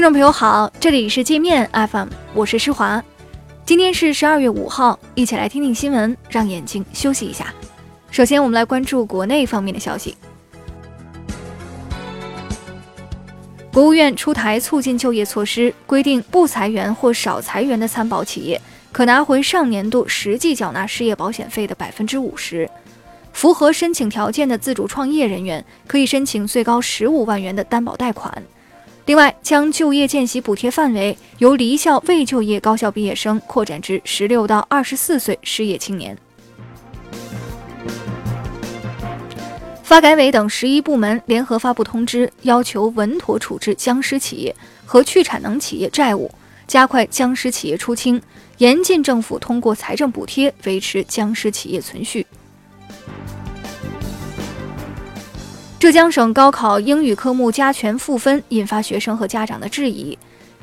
听众朋友好，这里是界面 FM，我是施华。今天是十二月五号，一起来听听新闻，让眼睛休息一下。首先，我们来关注国内方面的消息。国务院出台促进就业措施，规定不裁员或少裁员的参保企业可拿回上年度实际缴纳失业保险费的百分之五十。符合申请条件的自主创业人员可以申请最高十五万元的担保贷款。另外，将就业见习补贴范围由离校未就业高校毕业生扩展至十六到二十四岁失业青年。发改委等十一部门联合发布通知，要求稳妥处置僵尸企业和去产能企业债务，加快僵尸企业出清，严禁政府通过财政补贴维持僵尸企业存续。浙江省高考英语科目加权赋分引发学生和家长的质疑。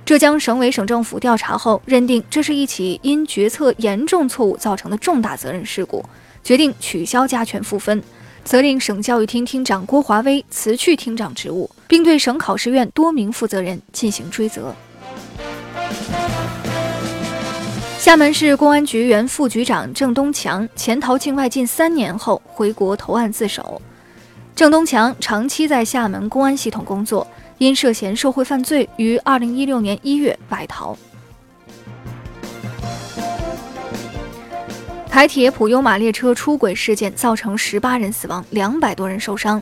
浙江省委省政府调查后认定，这是一起因决策严重错误造成的重大责任事故，决定取消加权赋分。责令省教育厅厅长郭华威辞去厅长职务，并对省考试院多名负责人进行追责。厦门市公安局原副局长郑东强潜逃境外近三年后回国投案自首。郑东强长期在厦门公安系统工作，因涉嫌受贿犯罪，于二零一六年一月外逃。台铁普悠玛列车出轨事件造成十八人死亡，两百多人受伤。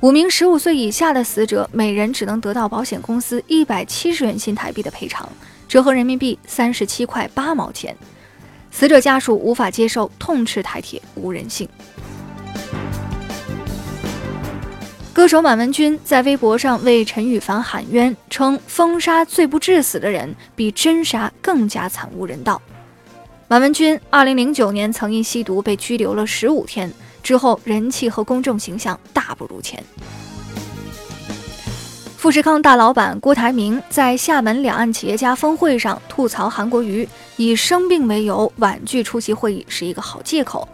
五名十五岁以下的死者，每人只能得到保险公司一百七十元新台币的赔偿，折合人民币三十七块八毛钱。死者家属无法接受，痛斥台铁无人性。歌手满文军在微博上为陈羽凡喊冤，称封杀罪不至死的人，比真杀更加惨无人道。满文军二零零九年曾因吸毒被拘留了十五天，之后人气和公众形象大不如前。富士康大老板郭台铭在厦门两岸企业家峰会上吐槽韩国瑜以生病为由婉拒出席会议是一个好借口。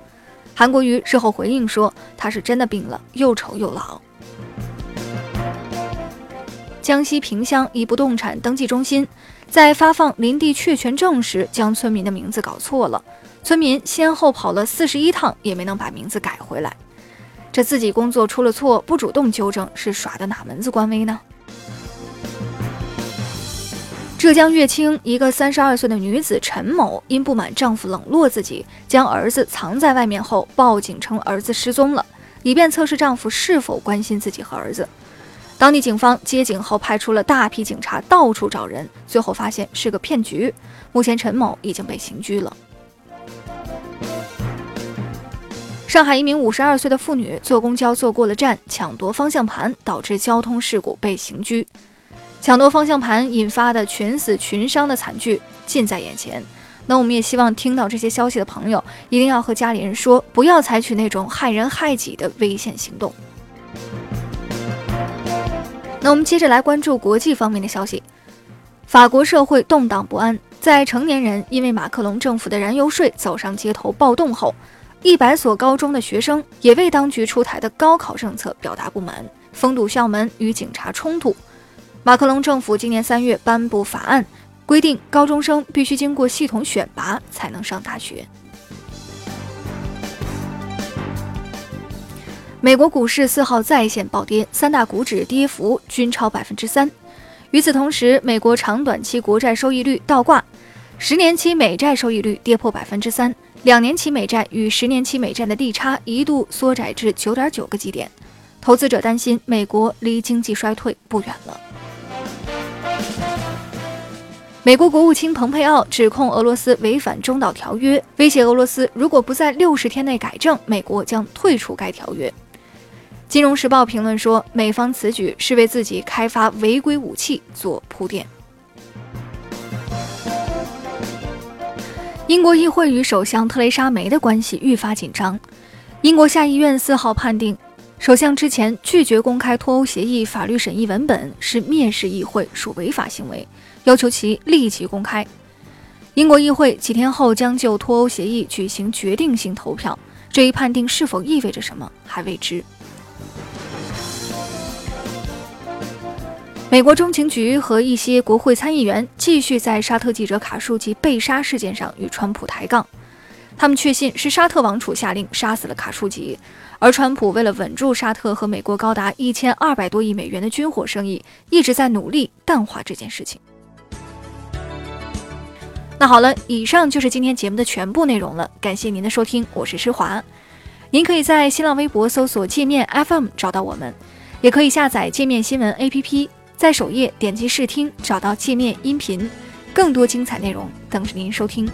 韩国瑜事后回应说他是真的病了，又丑又老。江西萍乡一不动产登记中心。在发放林地确权证时，将村民的名字搞错了。村民先后跑了四十一趟，也没能把名字改回来。这自己工作出了错，不主动纠正，是耍的哪门子官威呢？浙江乐清一个三十二岁的女子陈某，因不满丈夫冷落自己，将儿子藏在外面后，报警称儿子失踪了，以便测试丈夫是否关心自己和儿子。当地警方接警后，派出了大批警察到处找人，最后发现是个骗局。目前，陈某已经被刑拘了。上海一名五十二岁的妇女坐公交坐过了站，抢夺方向盘，导致交通事故被刑拘。抢夺方向盘引发的群死群伤的惨剧近在眼前。那我们也希望听到这些消息的朋友，一定要和家里人说，不要采取那种害人害己的危险行动。那我们接着来关注国际方面的消息。法国社会动荡不安，在成年人因为马克龙政府的燃油税走上街头暴动后，一百所高中的学生也为当局出台的高考政策表达不满，封堵校门与警察冲突。马克龙政府今年三月颁布法案，规定高中生必须经过系统选拔才能上大学。美国股市四号再现暴跌，三大股指跌幅均超百分之三。与此同时，美国长短期国债收益率倒挂，十年期美债收益率跌破百分之三，两年期美债与十年期美债的利差一度缩窄至九点九个基点。投资者担心美国离经济衰退不远了。美国国务卿蓬佩奥指控俄罗斯违反中导条约，威胁俄罗斯如果不在六十天内改正，美国将退出该条约。《金融时报》评论说，美方此举是为自己开发违规武器做铺垫。英国议会与首相特蕾莎梅的关系愈发紧张。英国下议院四号判定，首相之前拒绝公开脱欧协议法律审议文本是蔑视议会，属违法行为，要求其立即公开。英国议会几天后将就脱欧协议举行决定性投票，这一判定是否意味着什么还未知。美国中情局和一些国会参议员继续在沙特记者卡舒吉被杀事件上与川普抬杠。他们确信是沙特王储下令杀死了卡舒吉，而川普为了稳住沙特和美国高达一千二百多亿美元的军火生意，一直在努力淡化这件事情。那好了，以上就是今天节目的全部内容了，感谢您的收听，我是施华。您可以在新浪微博搜索“界面 FM” 找到我们，也可以下载界面新闻 APP。在首页点击试听，找到界面音频，更多精彩内容等着您收听。